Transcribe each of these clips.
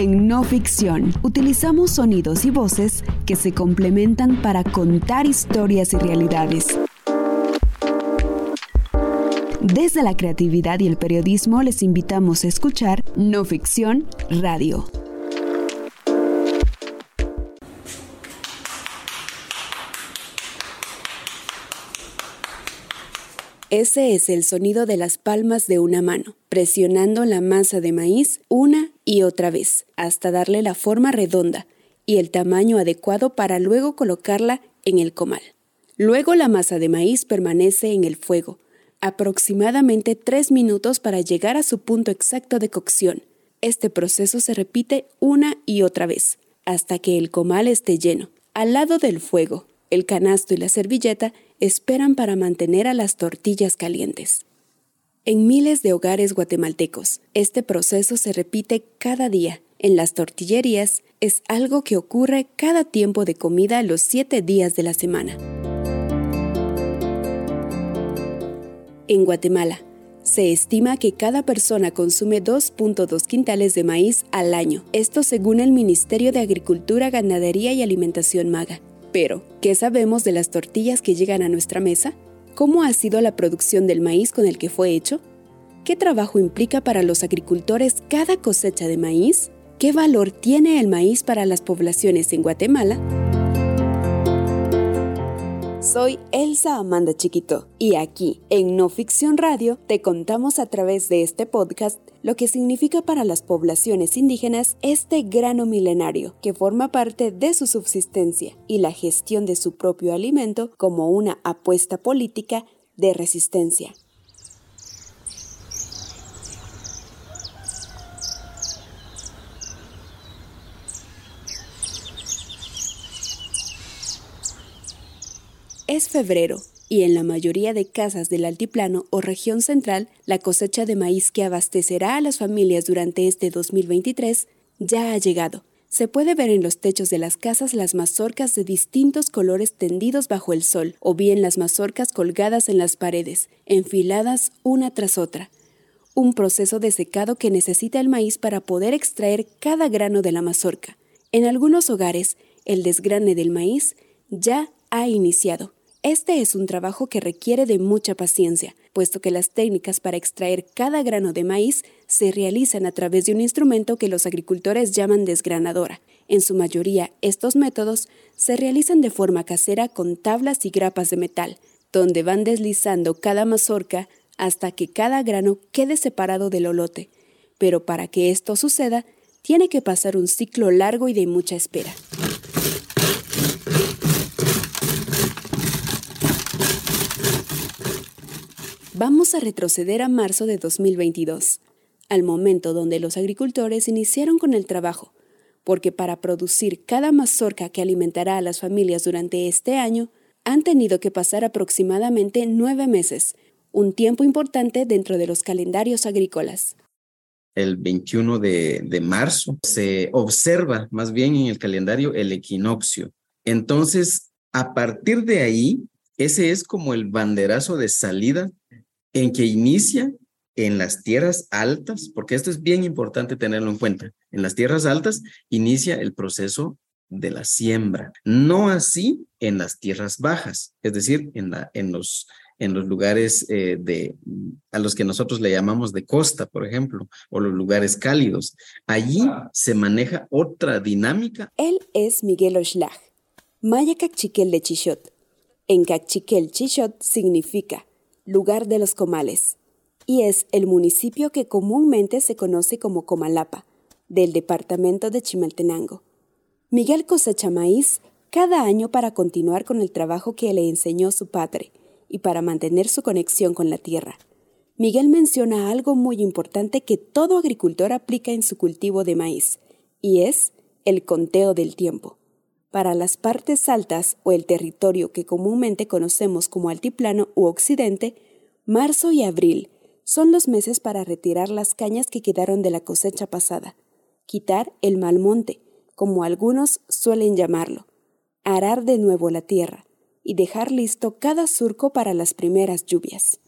En no ficción, utilizamos sonidos y voces que se complementan para contar historias y realidades. Desde la creatividad y el periodismo les invitamos a escuchar No Ficción Radio. Ese es el sonido de las palmas de una mano, presionando la masa de maíz una y otra vez, hasta darle la forma redonda y el tamaño adecuado para luego colocarla en el comal. Luego la masa de maíz permanece en el fuego, aproximadamente tres minutos para llegar a su punto exacto de cocción. Este proceso se repite una y otra vez, hasta que el comal esté lleno. Al lado del fuego, el canasto y la servilleta esperan para mantener a las tortillas calientes. En miles de hogares guatemaltecos, este proceso se repite cada día. En las tortillerías es algo que ocurre cada tiempo de comida los siete días de la semana. En Guatemala, se estima que cada persona consume 2.2 quintales de maíz al año, esto según el Ministerio de Agricultura, Ganadería y Alimentación MAGA. Pero, ¿qué sabemos de las tortillas que llegan a nuestra mesa? ¿Cómo ha sido la producción del maíz con el que fue hecho? ¿Qué trabajo implica para los agricultores cada cosecha de maíz? ¿Qué valor tiene el maíz para las poblaciones en Guatemala? Soy Elsa Amanda Chiquito y aquí, en No Ficción Radio, te contamos a través de este podcast lo que significa para las poblaciones indígenas este grano milenario que forma parte de su subsistencia y la gestión de su propio alimento como una apuesta política de resistencia. Es febrero y en la mayoría de casas del altiplano o región central, la cosecha de maíz que abastecerá a las familias durante este 2023 ya ha llegado. Se puede ver en los techos de las casas las mazorcas de distintos colores tendidos bajo el sol, o bien las mazorcas colgadas en las paredes, enfiladas una tras otra. Un proceso de secado que necesita el maíz para poder extraer cada grano de la mazorca. En algunos hogares, el desgrane del maíz ya ha iniciado. Este es un trabajo que requiere de mucha paciencia, puesto que las técnicas para extraer cada grano de maíz se realizan a través de un instrumento que los agricultores llaman desgranadora. En su mayoría, estos métodos se realizan de forma casera con tablas y grapas de metal, donde van deslizando cada mazorca hasta que cada grano quede separado del olote. Pero para que esto suceda, tiene que pasar un ciclo largo y de mucha espera. Vamos a retroceder a marzo de 2022, al momento donde los agricultores iniciaron con el trabajo, porque para producir cada mazorca que alimentará a las familias durante este año, han tenido que pasar aproximadamente nueve meses, un tiempo importante dentro de los calendarios agrícolas. El 21 de, marzo se observa más bien en el calendario el equinoccio. Entonces, a partir de ahí, ese es como el banderazo de salida en que inicia en las tierras altas, porque esto es bien importante tenerlo en cuenta, en las tierras altas inicia el proceso de la siembra, no así en las tierras bajas, es decir, en, los lugares eh, de, a los que nosotros le llamamos de costa, por ejemplo, o los lugares cálidos. Allí se maneja otra dinámica. Él es Miguel Oshlag, maya cachiquel de Chichot. En cachiquel Chichot significa lugar de los comales, y es el municipio que comúnmente se conoce como Comalapa, del departamento de Chimaltenango. Miguel cosecha maíz cada año para continuar con el trabajo que le enseñó su padre y para mantener su conexión con la tierra. Miguel menciona algo muy importante que todo agricultor aplica en su cultivo de maíz, y es el conteo del tiempo. Para las partes altas o el territorio que comúnmente conocemos como altiplano u occidente, marzo y abril son los meses para retirar las cañas que quedaron de la cosecha pasada, quitar el mal monte, como algunos suelen llamarlo, arar de nuevo la tierra y dejar listo cada surco para las primeras lluvias.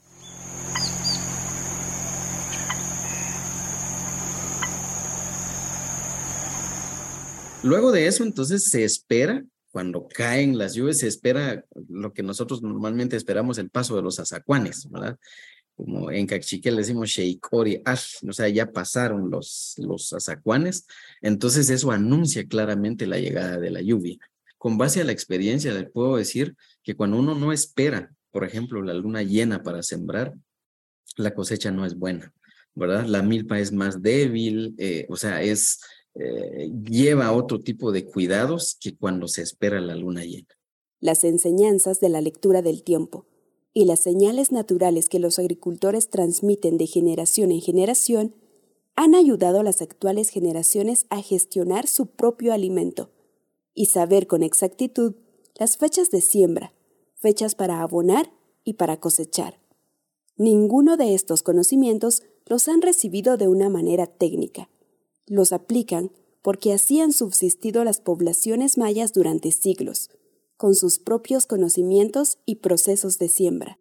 Luego de eso, entonces se espera, cuando caen las lluvias, se espera lo que nosotros normalmente esperamos, el paso de los azacuanes, ¿verdad? Como en Cachique le decimos Sheikori Ash, o sea, ya pasaron los, los azacuanes, entonces eso anuncia claramente la llegada de la lluvia. Con base a la experiencia, le puedo decir que cuando uno no espera, por ejemplo, la luna llena para sembrar, la cosecha no es buena, ¿verdad? La milpa es más débil, eh, o sea, es eh, lleva otro tipo de cuidados que cuando se espera la luna llena. Las enseñanzas de la lectura del tiempo y las señales naturales que los agricultores transmiten de generación en generación han ayudado a las actuales generaciones a gestionar su propio alimento y saber con exactitud las fechas de siembra, fechas para abonar y para cosechar. Ninguno de estos conocimientos los han recibido de una manera técnica, los aplican porque así han subsistido las poblaciones mayas durante siglos, con sus propios conocimientos y procesos de siembra.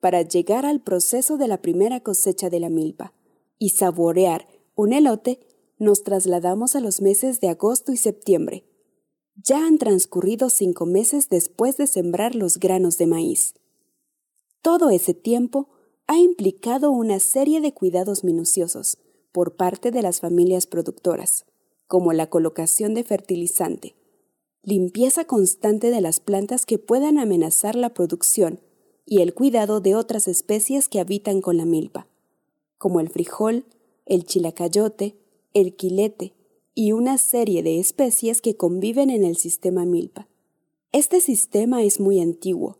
Para llegar al proceso de la primera cosecha de la milpa y saborear un elote, nos trasladamos a los meses de agosto y septiembre. Ya han transcurrido cinco meses después de sembrar los granos de maíz. Todo ese tiempo ha implicado una serie de cuidados minuciosos por parte de las familias productoras, como la colocación de fertilizante, limpieza constante de las plantas que puedan amenazar la producción y el cuidado de otras especies que habitan con la milpa, como el frijol, el chilacayote, el quilete y una serie de especies que conviven en el sistema milpa. Este sistema es muy antiguo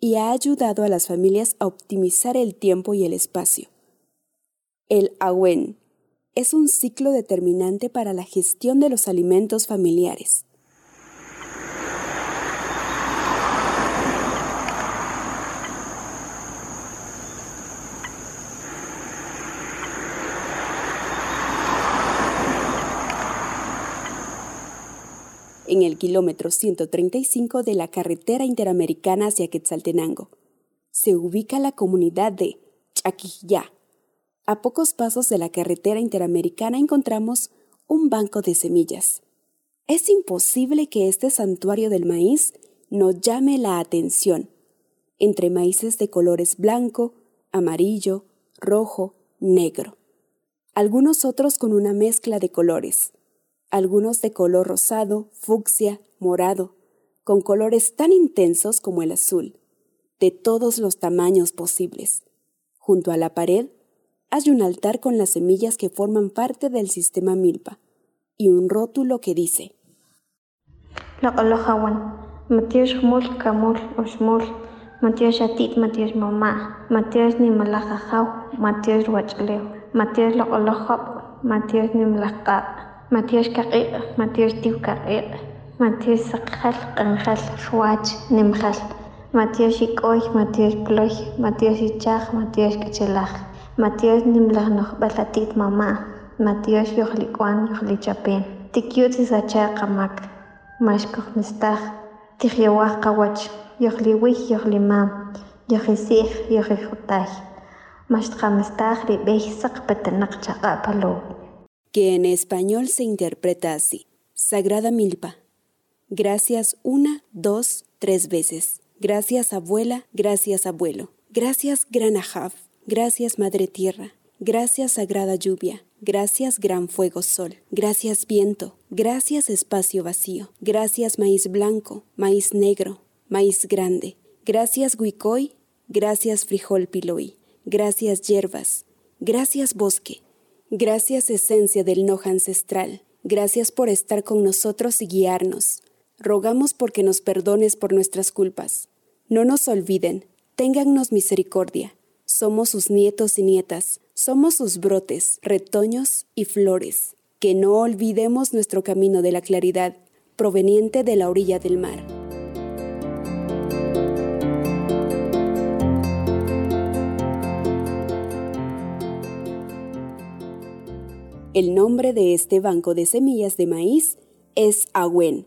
y ha ayudado a las familias a optimizar el tiempo y el espacio. El AWEN es un ciclo determinante para la gestión de los alimentos familiares. En el kilómetro 135 de la carretera interamericana hacia Quetzaltenango. Se ubica la comunidad de Chaquillá. A pocos pasos de la carretera interamericana encontramos un banco de semillas. Es imposible que este santuario del maíz no llame la atención. Entre maíces de colores blanco, amarillo, rojo, negro. Algunos otros con una mezcla de colores algunos de color rosado, fucsia, morado, con colores tan intensos como el azul, de todos los tamaños posibles. Junto a la pared hay un altar con las semillas que forman parte del sistema milpa y un rótulo que dice Matthias qaq'ij Matthias tiw qaq'ij matiox saqjal q'anjal ruwach nimjal matiox ik'oy matiox ploj matiox ichaj matiox k'achalaj matiox nimlaj no'jb'al mama' Matthias yojlik'uan yojlichapeen tikyutz isachaj qamak max kojmistaj tikyawaj qawach yojliwij yojlimaam yojisij yojijutaay max tqa'mistaj rib'eey saq pat'anaq que en español se interpreta así. Sagrada Milpa. Gracias una, dos, tres veces. Gracias abuela, gracias abuelo. Gracias Gran. Gracias Madre Tierra. Gracias Sagrada Lluvia. Gracias Gran Fuego Sol. Gracias Viento. Gracias Espacio Vacío. Gracias Maíz Blanco, Maíz Negro, Maíz Grande. Gracias Huicoy. Gracias Frijol Piloy. Gracias Hierbas. Gracias Bosque. Gracias esencia del Noja ancestral, gracias por estar con nosotros y guiarnos. Rogamos porque nos perdones por nuestras culpas. No nos olviden, téngannos misericordia. Somos sus nietos y nietas, somos sus brotes, retoños y flores. Que no olvidemos nuestro camino de la claridad, proveniente de la orilla del mar. El nombre de este banco de semillas de maíz es Agüen,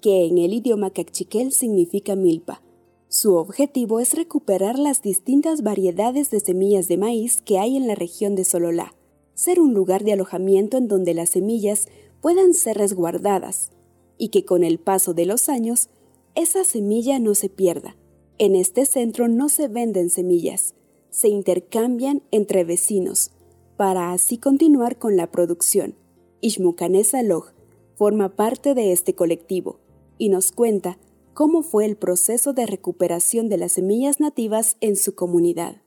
que en el idioma cachiquel significa milpa. Su objetivo es recuperar las distintas variedades de semillas de maíz que hay en la región de Sololá, ser un lugar de alojamiento en donde las semillas puedan ser resguardadas y que con el paso de los años esa semilla no se pierda. En este centro no se venden semillas, se intercambian entre vecinos para así continuar con la producción. Ishmukanesa Log forma parte de este colectivo y nos cuenta cómo fue el proceso de recuperación de las semillas nativas en su comunidad.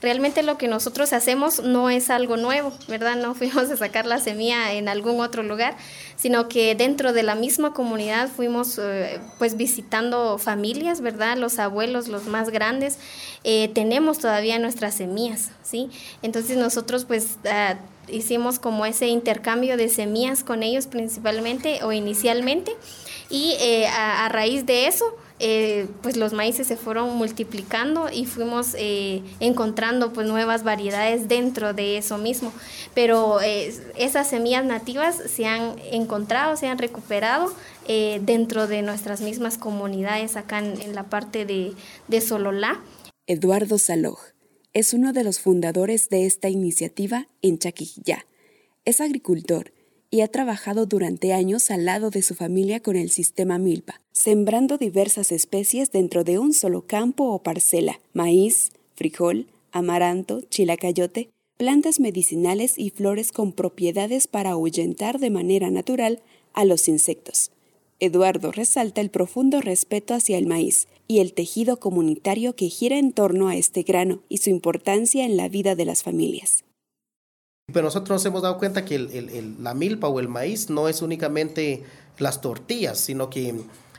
Realmente lo que nosotros hacemos no es algo nuevo, ¿verdad? No fuimos a sacar la semilla en algún otro lugar, sino que dentro de la misma comunidad fuimos eh, pues visitando familias, ¿verdad? Los abuelos, los más grandes, eh, tenemos todavía nuestras semillas, ¿sí? Entonces nosotros pues ah, hicimos como ese intercambio de semillas con ellos principalmente o inicialmente y eh, a raíz de eso, eh, pues los maíces se fueron multiplicando y fuimos eh, encontrando pues nuevas variedades dentro de eso mismo. Pero eh, esas semillas nativas se han encontrado, se han recuperado dentro de nuestras mismas comunidades acá en, la parte de, de Sololá. Eduardo Saloj es uno de los fundadores de esta iniciativa en Chaquijá. Es agricultor y ha trabajado durante años al lado de su familia con el sistema Milpa, sembrando diversas especies dentro de un solo campo o parcela, maíz, frijol, amaranto, chilacayote, plantas medicinales y flores con propiedades para ahuyentar de manera natural a los insectos. Eduardo resalta el profundo respeto hacia el maíz y el tejido comunitario que gira en torno a este grano y su importancia en la vida de las familias. Pero nosotros nos hemos dado cuenta que la milpa o el maíz no es únicamente las tortillas, sino que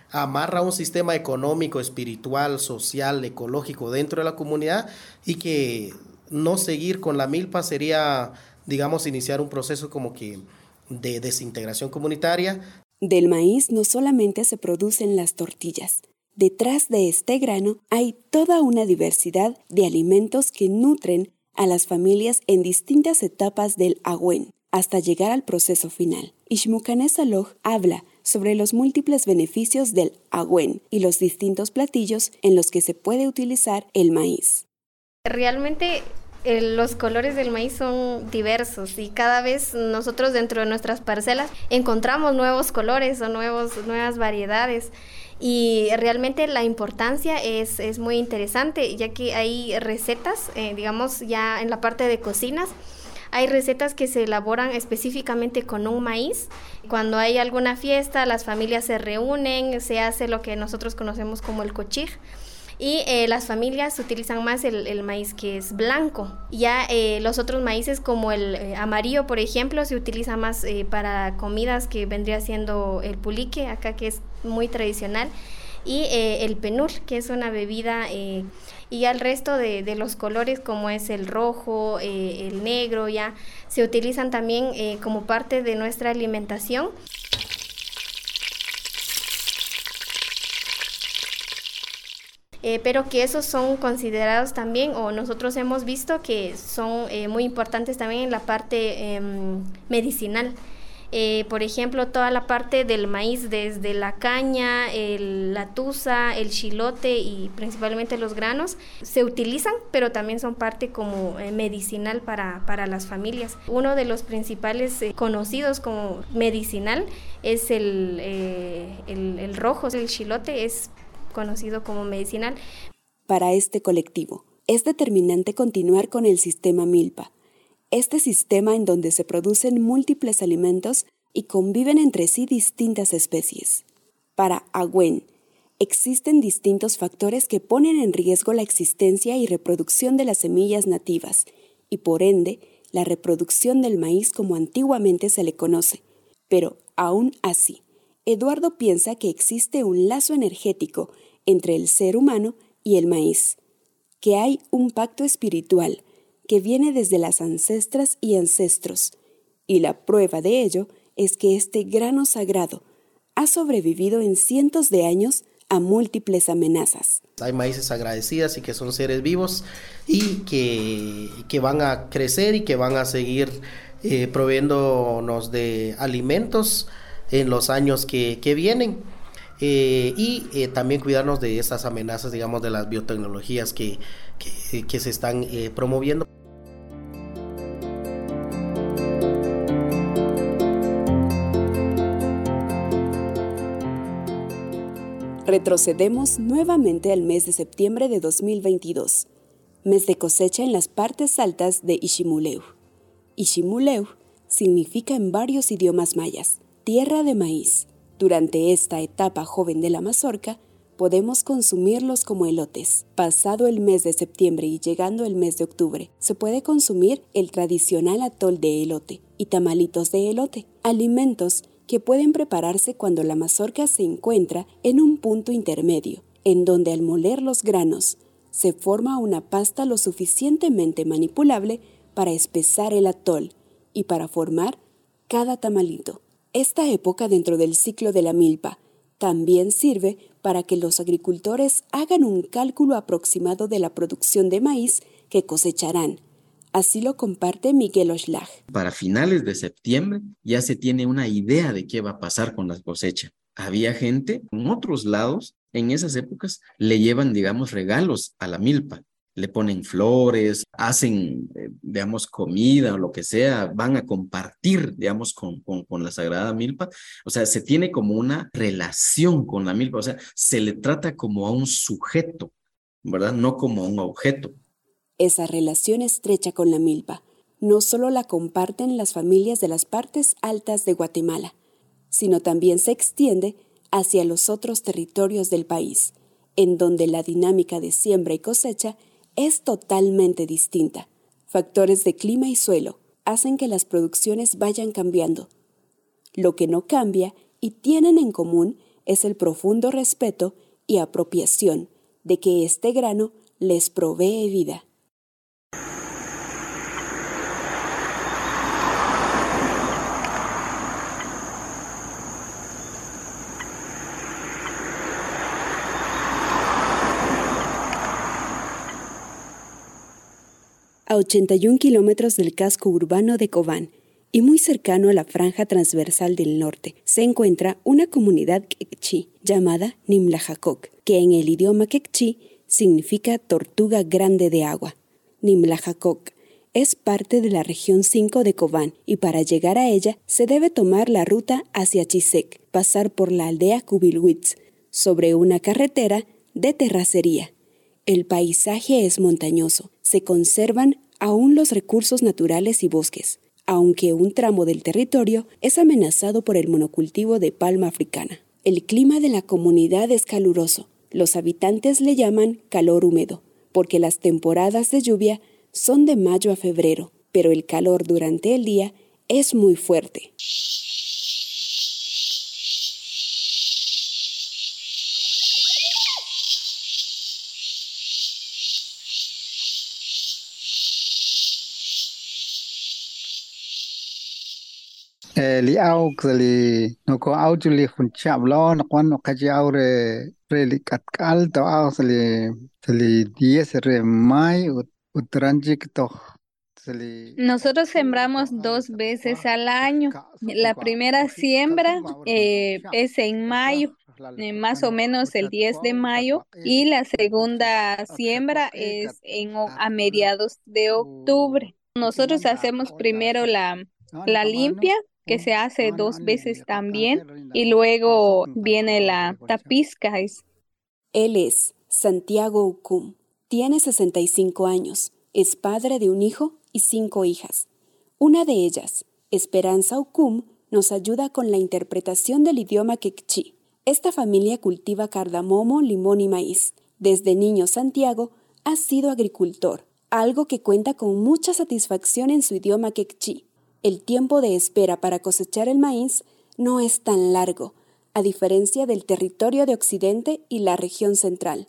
amarra un sistema económico, espiritual, social, ecológico dentro de la comunidad y que no seguir con la milpa sería, digamos, iniciar un proceso como que de desintegración comunitaria. Del maíz no solamente se producen las tortillas. Detrás de este grano hay toda una diversidad de alimentos que nutren a las familias en distintas etapas del agüen hasta llegar al proceso final. Ishmukanesa Log habla sobre los múltiples beneficios del agüen y los distintos platillos en los que se puede utilizar el maíz. Realmente los colores del maíz son diversos y cada vez nosotros dentro de nuestras parcelas encontramos nuevos colores o nuevos, nuevas variedades y realmente la importancia es, es muy interesante ya que hay recetas, eh, digamos ya en la parte de cocinas, hay recetas que se elaboran específicamente con un maíz. Cuando hay alguna fiesta, las familias se reúnen, se hace lo que nosotros conocemos como el cochig y eh, las familias utilizan más el, maíz que es blanco. Ya eh, los otros maíces como el eh, amarillo, por ejemplo, se utiliza más para comidas que vendría siendo el pulique, acá que es muy tradicional, y el penur, que es una bebida, y ya el resto de, de, los colores como es el rojo, el negro, ya se utilizan también como parte de nuestra alimentación. Eh, pero que esos son considerados también, o nosotros hemos visto que son eh, muy importantes también en la parte em, medicinal. Eh, por ejemplo, toda la parte del maíz, desde la caña, la tusa, el chilote y principalmente los granos, se utilizan, pero también son parte como medicinal para, para, las familias. Uno de los principales conocidos como medicinal es el, el, el rojo, el chilote, es conocido como medicinal. Para este colectivo, es determinante continuar con el sistema Milpa, este sistema en donde se producen múltiples alimentos y conviven entre sí distintas especies. Para Agüen, existen distintos factores que ponen en riesgo la existencia y reproducción de las semillas nativas y por ende la reproducción del maíz como antiguamente se le conoce. Pero aún así, Eduardo piensa que existe un lazo energético entre el ser humano y el maíz, que hay un pacto espiritual que viene desde las ancestras y ancestros, y la prueba de ello es que este grano sagrado ha sobrevivido en cientos de años a múltiples amenazas. Hay maíces agradecidas y que son seres vivos y que, que van a crecer y que van a seguir eh, proveyéndonos de alimentos en los años que, vienen. Eh, y eh, también cuidarnos de estas amenazas, digamos, de las biotecnologías que, que se están promoviendo. Retrocedemos nuevamente al mes de septiembre de 2022, mes de cosecha en las partes altas de Ishimuleu. Ishimuleu significa en varios idiomas mayas, tierra de maíz. Durante esta etapa joven de la mazorca, podemos consumirlos como elotes. Pasado el mes de septiembre y llegando el mes de octubre, se puede consumir el tradicional atol de elote y tamalitos de elote, alimentos que pueden prepararse cuando la mazorca se encuentra en un punto intermedio, en donde al moler los granos se forma una pasta lo suficientemente manipulable para espesar el atol y para formar cada tamalito. Esta época dentro del ciclo de la milpa también sirve para que los agricultores hagan un cálculo aproximado de la producción de maíz que cosecharán Así lo comparte Miguel Oshlag. Para finales de septiembre ya se tiene una idea de qué va a pasar con la cosecha. Había gente en otros lados, en esas épocas, le llevan, digamos, regalos a la milpa. Le ponen flores, hacen, eh, digamos, comida o lo que sea, van a compartir, digamos, con, con, con la Sagrada Milpa. O sea, se tiene como una relación con la milpa, o sea, se le trata como a un sujeto, ¿verdad? No como a un objeto. Esa relación estrecha con la milpa no solo la comparten las familias de las partes altas de Guatemala, sino también se extiende hacia los otros territorios del país, en donde la dinámica de siembra y cosecha es totalmente distinta. Factores de clima y suelo hacen que las producciones vayan cambiando. Lo que no cambia y tienen en común es el profundo respeto y apropiación de que este grano les provee vida. A 81 kilómetros del casco urbano de Cobán y muy cercano a la franja transversal del norte, se encuentra una comunidad quechí llamada Nimlajacoc, que en el idioma quechí significa tortuga grande de agua. Nimlajacoc es parte de la región 5 de Cobán y para llegar a ella se debe tomar la ruta hacia Chisec, pasar por la aldea Kubilwitz, sobre una carretera de terracería. El paisaje es montañoso, se conservan aún los recursos naturales y bosques, aunque un tramo del territorio es amenazado por el monocultivo de palma africana. El clima de la comunidad es caluroso. Los habitantes le llaman calor húmedo, porque las temporadas de lluvia son de mayo a febrero, pero el calor durante el día es muy fuerte. Li juli khun chap lo no kwan re li kat kal to re mai utranjik to Nosotros sembramos dos veces al año. La primera siembra eh, es en mayo, eh, más o menos el 10 de mayo, y la segunda siembra es en, a mediados de octubre. Nosotros hacemos primero la, la limpia que se hace dos veces también y luego viene la tapizca. Él es Santiago Ucum, tiene 65 años, es padre de un hijo y cinco hijas. Una de ellas, Esperanza Ucum, nos ayuda con la interpretación del idioma quechí. Esta familia cultiva cardamomo, limón y maíz. Desde niño Santiago ha sido agricultor, algo que cuenta con mucha satisfacción en su idioma quechí. El tiempo de espera para cosechar el maíz no es tan largo, a diferencia del territorio de Occidente y la región central,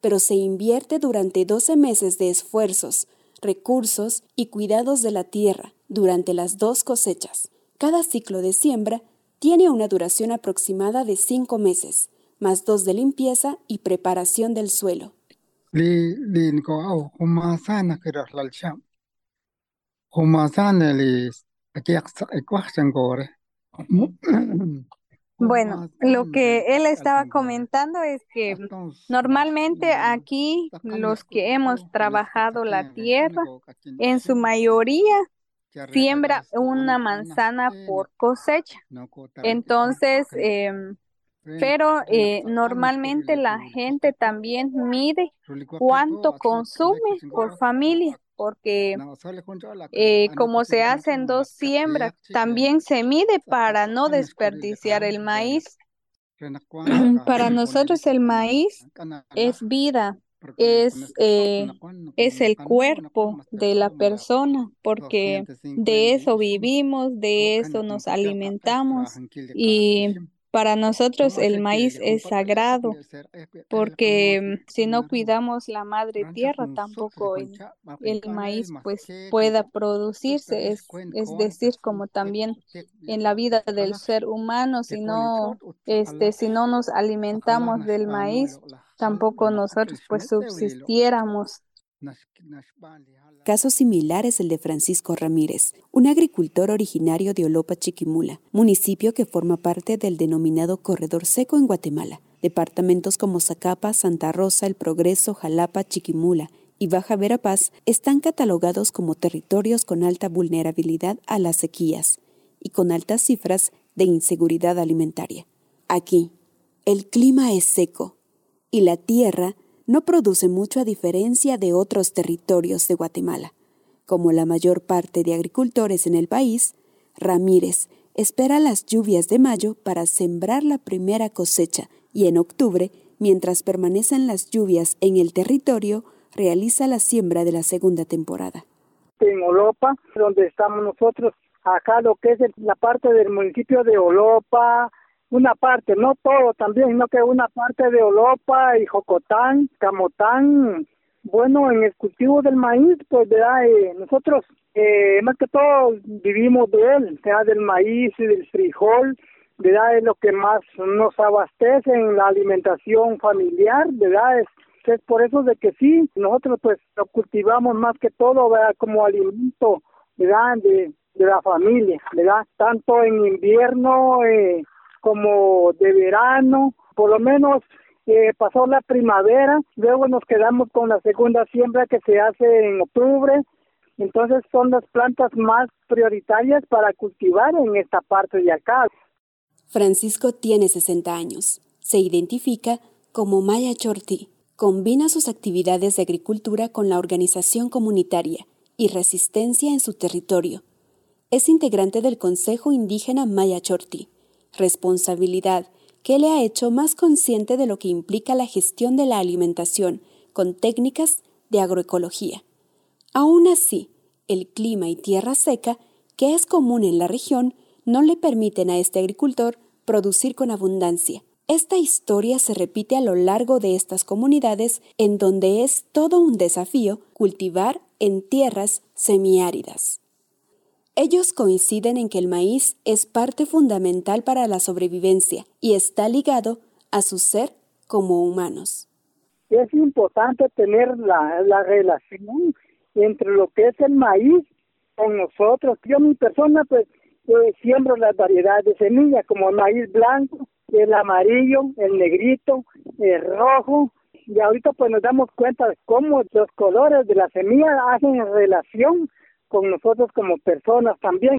pero se invierte durante 12 meses de esfuerzos, recursos y cuidados de la tierra durante las dos cosechas. Cada ciclo de siembra tiene una duración aproximada de 5 meses, más dos de limpieza y preparación del suelo. Bueno, lo que él estaba comentando es que normalmente aquí los que hemos trabajado la tierra, en su mayoría siembra una manzana por cosecha. Entonces, em, pero eh, normalmente la gente también mide cuánto consume por familia, porque eh, como se hacen dos siembras, también se mide para no desperdiciar el maíz. Para nosotros el maíz es vida, es, eh, es el cuerpo de la persona, porque de eso vivimos, de eso nos alimentamos y para nosotros el maíz es sagrado porque si no cuidamos la madre tierra tampoco el, maíz pues pueda producirse, es, es decir, como también en la vida del ser humano, si no, este, si no nos alimentamos del maíz, tampoco nosotros pues subsistiéramos. Caso similar es el de Francisco Ramírez, un agricultor originario de Olopa Chiquimula, municipio que forma parte del denominado Corredor Seco en Guatemala. Departamentos como Zacapa, Santa Rosa, El Progreso, Jalapa, Chiquimula y Baja Verapaz están catalogados como territorios con alta vulnerabilidad a las sequías y con altas cifras de inseguridad alimentaria. Aquí, el clima es seco y la tierra no produce mucho a diferencia de otros territorios de Guatemala. Como la mayor parte de agricultores en el país, Ramírez espera las lluvias de mayo para sembrar la primera cosecha y en octubre, mientras permanecen las lluvias en el territorio, realiza la siembra de la segunda temporada. En Olopa, donde estamos nosotros, acá lo que es la parte del municipio de Olopa, una parte, no todo también, sino que una parte de Olopa y Jocotán, Camotán, bueno, en el cultivo del maíz, pues ¿verdad? Eh, nosotros eh, más que todo vivimos de él, sea del maíz y del frijol, ¿verdad? Es lo que más nos abastece en la alimentación familiar, ¿verdad? Es, es por eso de que sí, nosotros pues lo cultivamos más que todo, ¿verdad? Como alimento, ¿verdad? De, de la familia, ¿verdad? Tanto en invierno, eh, como de verano, por lo menos eh, pasó la primavera, luego nos quedamos con la segunda siembra que se hace en octubre, entonces son las plantas más prioritarias para cultivar en esta parte de acá. Francisco tiene 60 años, se identifica como Maya Chorti, combina sus actividades de agricultura con la organización comunitaria y resistencia en su territorio. Es integrante del Consejo Indígena Maya Chorti responsabilidad que le ha hecho más consciente de lo que implica la gestión de la alimentación con técnicas de agroecología. Aún así, el clima y tierra seca, que es común en la región, no le permiten a este agricultor producir con abundancia. Esta historia se repite a lo largo de estas comunidades en donde es todo un desafío cultivar en tierras semiáridas. Ellos coinciden en que el maíz es parte fundamental para la sobrevivencia y está ligado a su ser como humanos. Es importante tener la, la relación entre lo que es el maíz con nosotros. Yo mi persona pues siembro las variedades de semillas como el maíz blanco, el amarillo, el negrito, el rojo. Y ahorita pues nos damos cuenta de cómo los colores de la semilla hacen relación con nosotros como personas también.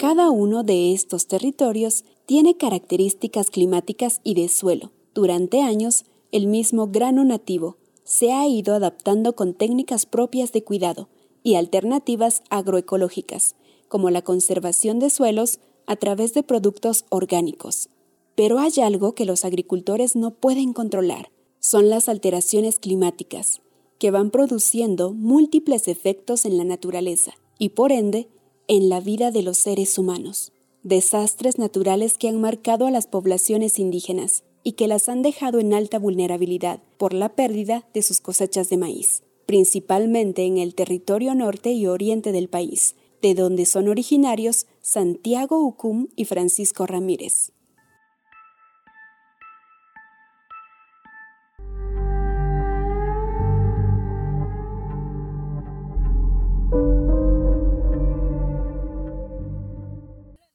Cada uno de estos territorios tiene características climáticas y de suelo. Durante años, el mismo grano nativo se ha ido adaptando con técnicas propias de cuidado y alternativas agroecológicas, como la conservación de suelos a través de productos orgánicos. Pero hay algo que los agricultores no pueden controlar, son las alteraciones climáticas, que van produciendo múltiples efectos en la naturaleza y por ende en la vida de los seres humanos. Desastres naturales que han marcado a las poblaciones indígenas y que las han dejado en alta vulnerabilidad por la pérdida de sus cosechas de maíz, principalmente en el territorio norte y oriente del país, de donde son originarios Santiago Ucum y Francisco Ramírez.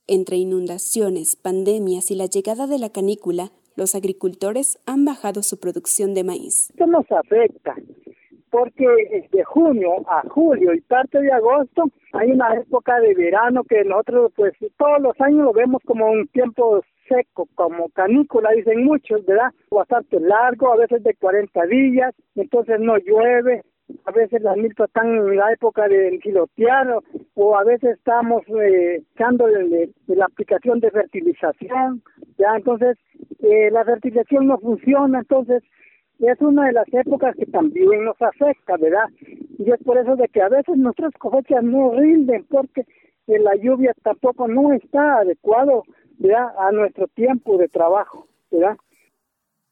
Entre inundaciones, pandemias y la llegada de la canícula, los agricultores han bajado su producción de maíz. Esto nos afecta porque de junio a julio y parte de agosto hay una época de verano que nosotros pues todos los años lo vemos como un tiempo seco, como canícula, dicen muchos, ¿verdad? Bastante largo, a veces de 40 días, entonces no llueve, a veces las milpas están en la época de filotear o a veces estamos eh, echando de, la aplicación de fertilización, ya entonces eh, la fertilización no funciona, entonces es una de las épocas que también nos afecta, ¿verdad? Y es por eso de que a veces nuestras cosechas no rinden porque la lluvia tampoco no está adecuado, ¿verdad? A nuestro tiempo de trabajo, ¿verdad?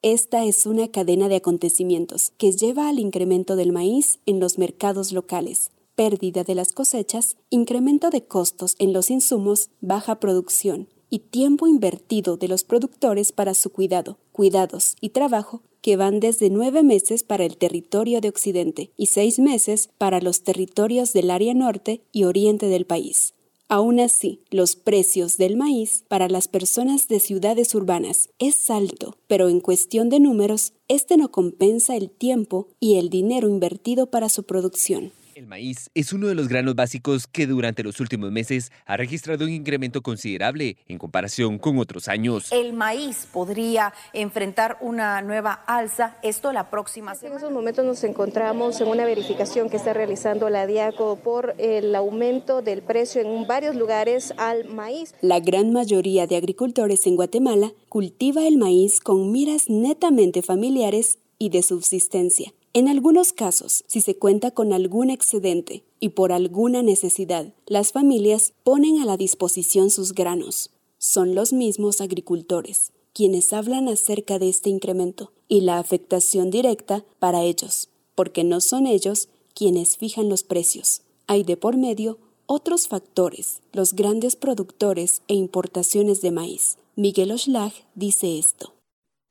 Esta es una cadena de acontecimientos que lleva al incremento del maíz en los mercados locales, pérdida de las cosechas, incremento de costos en los insumos, baja producción y tiempo invertido de los productores para su cuidado, cuidados y trabajo que van desde nueve meses para el territorio de Occidente y seis meses para los territorios del área norte y oriente del país. Aún así, los precios del maíz para las personas de ciudades urbanas es alto, pero en cuestión de números, este no compensa el tiempo y el dinero invertido para su producción. El maíz es uno de los granos básicos que durante los últimos meses ha registrado un incremento considerable en comparación con otros años. El maíz podría enfrentar una nueva alza, esto la próxima semana. En esos momentos nos encontramos en una verificación que está realizando la DIACO por el aumento del precio en varios lugares al maíz. La gran mayoría de agricultores en Guatemala cultiva el maíz con miras netamente familiares y de subsistencia. En algunos casos, si se cuenta con algún excedente y por alguna necesidad, las familias ponen a la disposición sus granos. Son los mismos agricultores quienes hablan acerca de este incremento y la afectación directa para ellos, porque no son ellos quienes fijan los precios. Hay de por medio otros factores, los grandes productores e importaciones de maíz. Miguel Oshlag dice esto.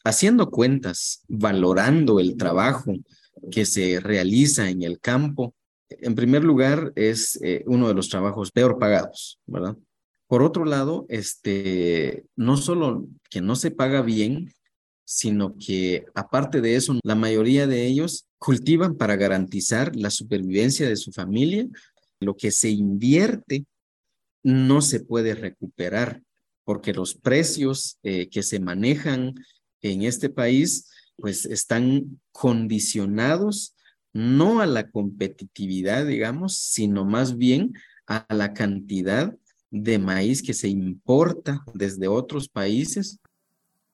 Haciendo cuentas, valorando el trabajo, que se realiza en el campo, en primer lugar, es eh, uno de los trabajos peor pagados, ¿verdad? Por otro lado, este, no solo que no se paga bien, sino que aparte de eso, la mayoría de ellos cultivan para garantizar la supervivencia de su familia. Lo que se invierte no se puede recuperar porque los precios eh, que se manejan en este país pues están condicionados no a la competitividad, digamos, sino más bien a la cantidad de maíz que se importa desde otros países.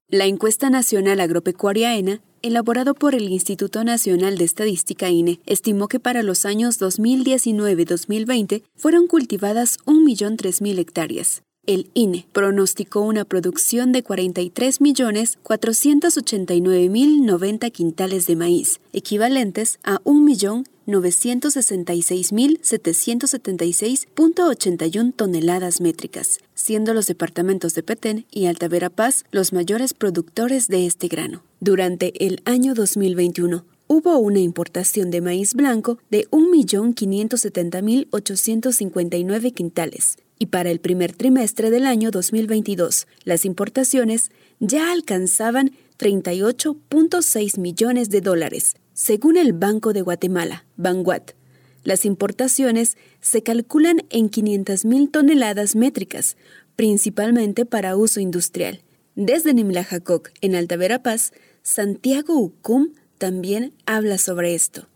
La encuesta nacional agropecuaria ENA, elaborado por el Instituto Nacional de Estadística INE, estimó que para los años 2019-2020 fueron cultivadas 1.003.000 hectáreas, el INE pronosticó una producción de 43.489.090 quintales de maíz, equivalentes a 1.966.776.81 toneladas métricas, siendo los departamentos de Petén y Alta Verapaz los mayores productores de este grano. Durante el año 2021, hubo una importación de maíz blanco de 1.570.859 quintales, y para el primer trimestre del año 2022 las importaciones ya alcanzaban 38.6 millones de dólares, según el Banco de Guatemala, Banguat. Las importaciones se calculan en 500.000 toneladas métricas, principalmente para uso industrial. Desde Nimlajacoc, en Alta Verapaz, Santiago Ucum también habla sobre esto.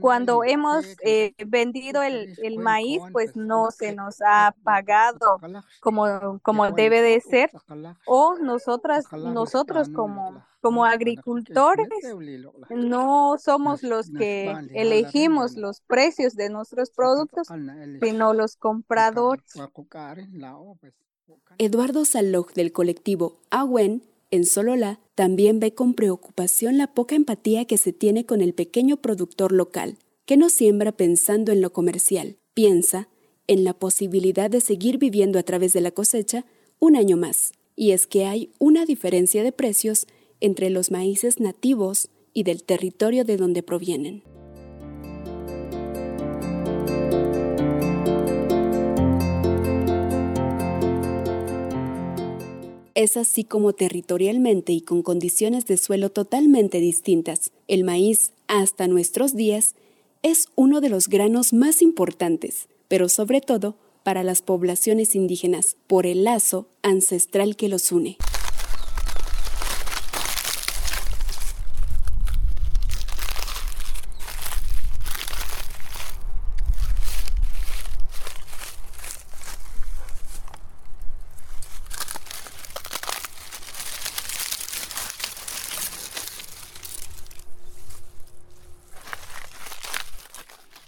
Cuando hemos eh, vendido el, el, maíz, pues no se nos ha pagado como, como debe de ser. O nosotras, nosotros como, como agricultores no somos los que elegimos los precios de nuestros productos, sino los compradores. Eduardo Saloj del colectivo AWEN en Solola también ve con preocupación la poca empatía que se tiene con el pequeño productor local, que no siembra pensando en lo comercial, piensa en la posibilidad de seguir viviendo a través de la cosecha un año más. Y es que hay una diferencia de precios entre los maíces nativos y del territorio de donde provienen. Es así como territorialmente y con condiciones de suelo totalmente distintas, el maíz, hasta nuestros días, es uno de los granos más importantes, pero sobre todo para las poblaciones indígenas, por el lazo ancestral que los une.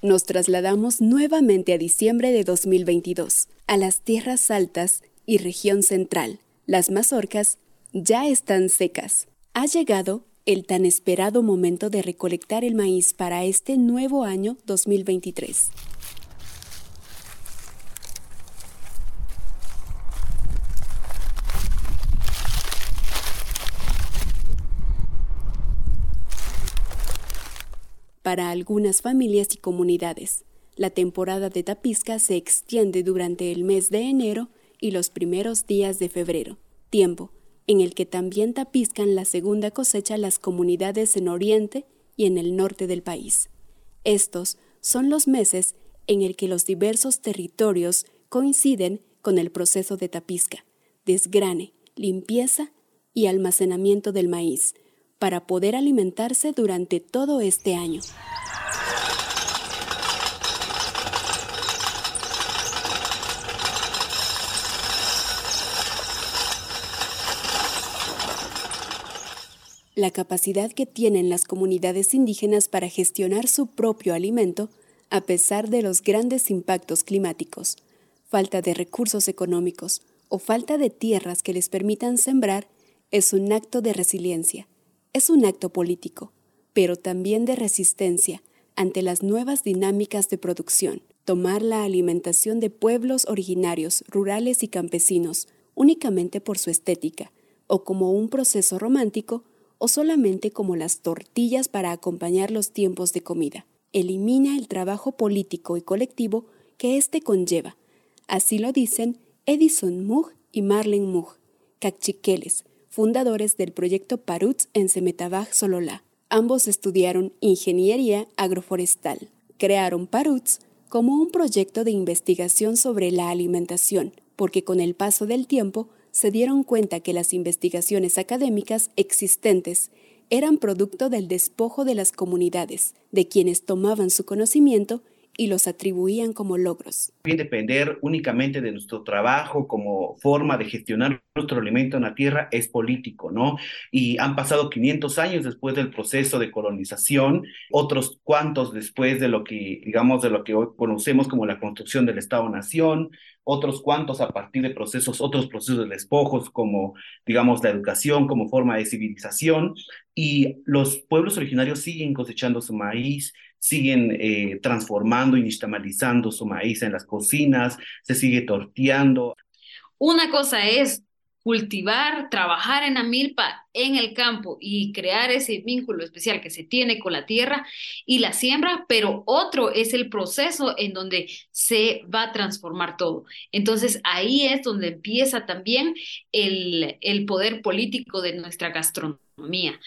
Nos trasladamos nuevamente a diciembre de 2022, a las tierras altas y región central. Las mazorcas ya están secas. Ha llegado el tan esperado momento de recolectar el maíz para este nuevo año 2023. Para algunas familias y comunidades, la temporada de tapisca se extiende durante el mes de enero y los primeros días de febrero, tiempo en el que también tapiscan la segunda cosecha las comunidades en Oriente y en el norte del país. Estos son los meses en el que los diversos territorios coinciden con el proceso de tapisca, desgrane, limpieza y almacenamiento del maíz, para poder alimentarse durante todo este año. La capacidad que tienen las comunidades indígenas para gestionar su propio alimento, a pesar de los grandes impactos climáticos, falta de recursos económicos o falta de tierras que les permitan sembrar, es un acto de resiliencia es un acto político, pero también de resistencia ante las nuevas dinámicas de producción. Tomar la alimentación de pueblos originarios, rurales y campesinos únicamente por su estética, o como un proceso romántico, o solamente como las tortillas para acompañar los tiempos de comida. Elimina el trabajo político y colectivo que éste conlleva. Así lo dicen Edison Mug y Marlene Mug, cachiqueles, fundadores del proyecto Paruts en Semetabaj, Sololá. Ambos estudiaron ingeniería agroforestal. Crearon Paruts como un proyecto de investigación sobre la alimentación, porque con el paso del tiempo se dieron cuenta que las investigaciones académicas existentes eran producto del despojo de las comunidades, de quienes tomaban su conocimiento y los atribuían como logros. Depender únicamente de nuestro trabajo como forma de gestionar nuestro alimento en la tierra es político, ¿no? Y han pasado 500 años después del proceso de colonización, otros cuantos después de lo que, digamos, de lo que hoy conocemos como la construcción del Estado-Nación, otros cuantos a partir de procesos, otros procesos de despojos como, digamos, la educación como forma de civilización, y los pueblos originarios siguen cosechando su maíz, siguen eh, transformando y nixtamalizando su maíz en las cocinas, se sigue torteando. Una cosa es cultivar, trabajar en la milpa, en el campo y crear ese vínculo especial que se tiene con la tierra y la siembra, pero otro es el proceso en donde se va a transformar todo. Entonces ahí es donde empieza también el, el poder político de nuestra gastronomía.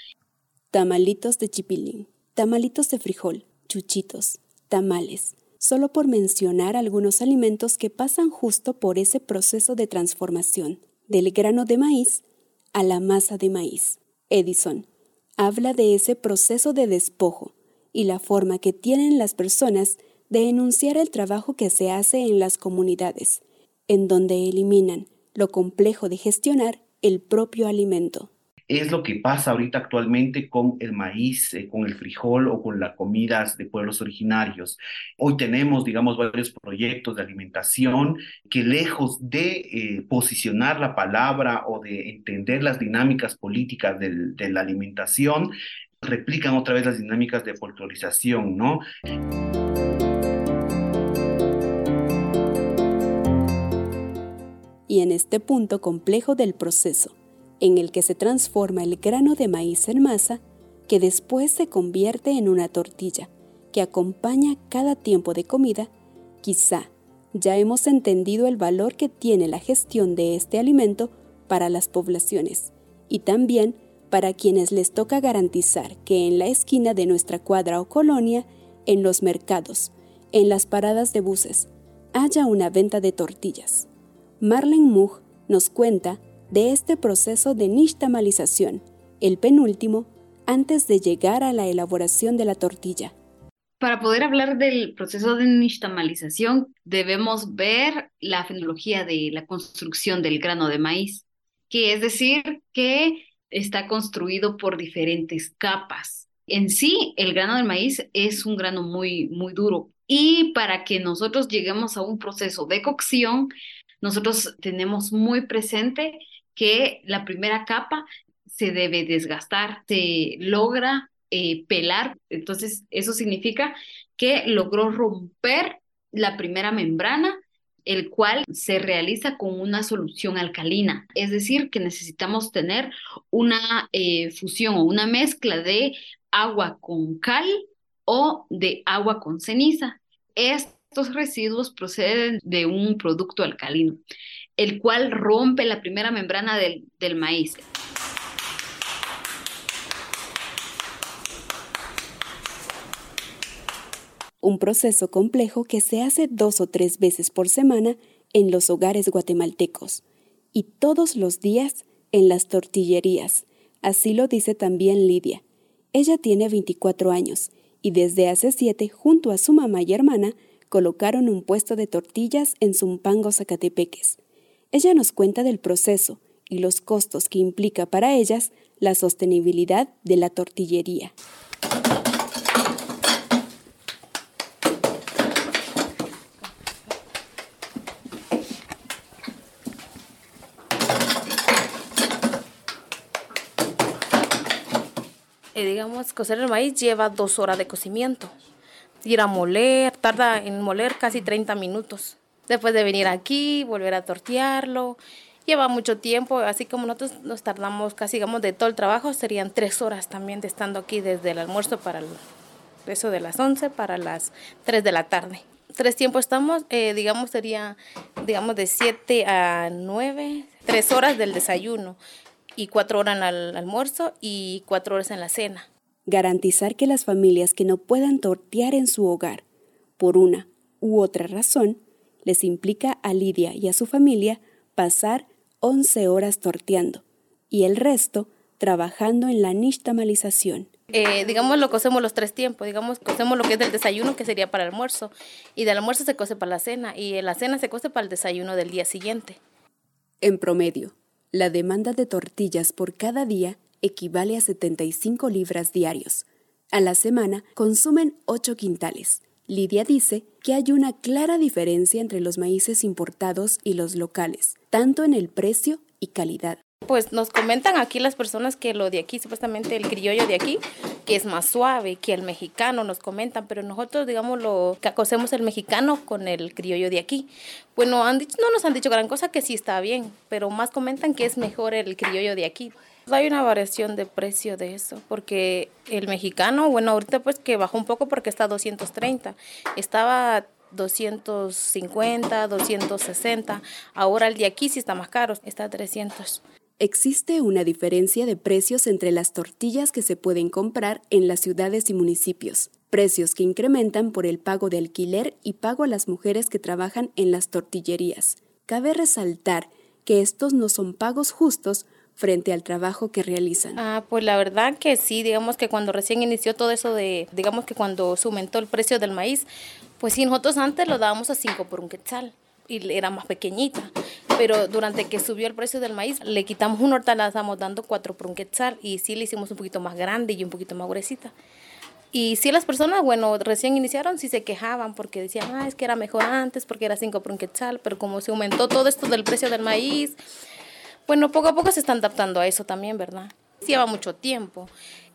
Tamalitos de chipilín, tamalitos de frijol, chuchitos, tamales, solo por mencionar algunos alimentos que pasan justo por ese proceso de transformación, del grano de maíz a la masa de maíz. Edison habla de ese proceso de despojo y la forma que tienen las personas de enunciar el trabajo que se hace en las comunidades, en donde eliminan lo complejo de gestionar el propio alimento es lo que pasa ahorita actualmente con el maíz, eh, con el frijol o con las comidas de pueblos originarios. Hoy tenemos, digamos, varios proyectos de alimentación que lejos de eh, posicionar la palabra o de entender las dinámicas políticas de la alimentación, replican otra vez las dinámicas de folclorización, ¿no? Y en este punto complejo del proceso, en el que se transforma el grano de maíz en masa, que después se convierte en una tortilla que acompaña cada tiempo de comida, quizá ya hemos entendido el valor que tiene la gestión de este alimento para las poblaciones y también para quienes les toca garantizar que en la esquina de nuestra cuadra o colonia, en los mercados, en las paradas de buses, haya una venta de tortillas. Marlene Mug nos cuenta de este proceso de nixtamalización, el penúltimo antes de llegar a la elaboración de la tortilla. Para poder hablar del proceso de nixtamalización, debemos ver la fenología de la construcción del grano de maíz, que es decir, que está construido por diferentes capas. En sí, el grano de maíz es un grano muy, muy duro. Y para que nosotros lleguemos a un proceso de cocción, nosotros tenemos muy presente que la primera capa se debe desgastar, se logra eh, pelar. Entonces, eso significa que logró romper la primera membrana el cual se realiza con una solución alcalina. Es decir, que necesitamos tener una eh, fusión o una mezcla de agua con cal o de agua con ceniza. Estos residuos proceden de un producto alcalino, el cual rompe la primera membrana del, del maíz. un proceso complejo que se hace dos o tres veces por semana en los hogares guatemaltecos y todos los días en las tortillerías. Así lo dice también Lidia. Ella tiene 24 años y desde hace siete, junto a su mamá y hermana, colocaron un puesto de tortillas en Zumpango, Zacatepeques. Ella nos cuenta del proceso y los costos que implica para ellas la sostenibilidad de la tortillería. Eh, digamos, cocer el maíz lleva dos horas de cocimiento. Ir a moler, tarda en moler casi 30 minutos. Después de venir aquí, volver a tortearlo, lleva mucho tiempo, así como nosotros nos tardamos casi, digamos, de todo el trabajo, serían tres horas también de estando aquí desde el almuerzo para el, eso de las 11 para las 3 de la tarde. Tres tiempos estamos, eh, digamos, sería, digamos, de 7 a 9, tres horas del desayuno y cuatro horas en el almuerzo y cuatro horas en la cena. Garantizar que las familias que no puedan tortear en su hogar, por una u otra razón, les implica a Lidia y a su familia pasar 11 horas torteando y el resto trabajando en la nixtamalización. Eh, digamos, lo cocemos los tres tiempos. Digamos, cocemos lo que es del desayuno, que sería para el almuerzo. Y del almuerzo se cose para la cena. Y la cena se cose para el desayuno del día siguiente. En promedio, la demanda de tortillas por cada día equivale a 75 libras diarios. A la semana consumen 8 quintales. Lidia dice que hay una clara diferencia entre los maíces importados y los locales, tanto en el precio y calidad. Pues nos comentan aquí las personas que lo de aquí, supuestamente el criollo de aquí, que es más suave que el mexicano, nos comentan, pero nosotros, digamos, lo que el mexicano con el criollo de aquí. Bueno, han dicho, no nos han dicho gran cosa que sí está bien, pero más comentan que es mejor el criollo de aquí. Hay una variación de precio de eso, porque el mexicano, bueno, ahorita pues que bajó un poco porque está a 230. Estaba 250, 260. Ahora el de aquí sí está más caro, está a 300. Existe una diferencia de precios entre las tortillas que se pueden comprar en las ciudades y municipios, precios que incrementan por el pago de alquiler y pago a las mujeres que trabajan en las tortillerías. Cabe resaltar que estos no son pagos justos frente al trabajo que realizan. Ah, pues la verdad que sí, digamos que cuando recién inició todo eso de, digamos que cuando se aumentó el precio del maíz, pues sí, nosotros antes lo dábamos a 5 por un quetzal y era más pequeñita. Pero durante que subió el precio del maíz, le quitamos una horta, la dando cuatro por un quetzal y sí le hicimos un poquito más grande y un poquito más gruesita. Y sí las personas, bueno, recién iniciaron, sí se quejaban porque decían, ah, es que era mejor antes porque era cinco por un quetzal, pero como se aumentó todo esto del precio del maíz, bueno, poco a poco se están adaptando a eso también, ¿verdad? Lleva mucho tiempo.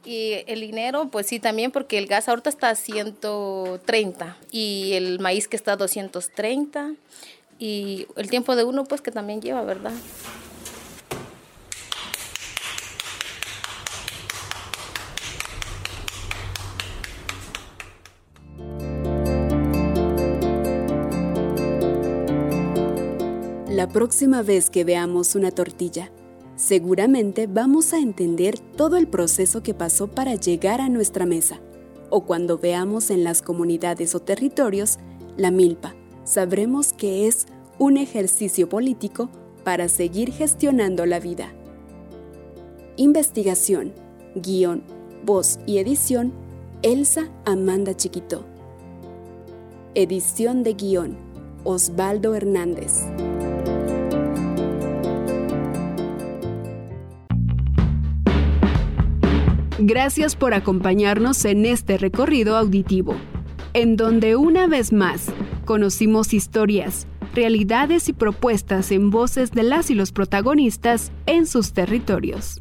Y el dinero, pues sí, también porque el gas ahorita está a 130 y el maíz que está a 230 y el tiempo de uno pues que también lleva, ¿verdad? La próxima vez que veamos una tortilla, seguramente vamos a entender todo el proceso que pasó para llegar a nuestra mesa. O cuando veamos en las comunidades o territorios la milpa, sabremos que es un ejercicio político para seguir gestionando la vida. Investigación, guion, voz y edición, Elsa Amanda Chiquito. Edición de guion, Osvaldo Hernández. Gracias por acompañarnos en este recorrido auditivo, en donde una vez más conocimos historias, realidades y propuestas en voces de las y los protagonistas en sus territorios.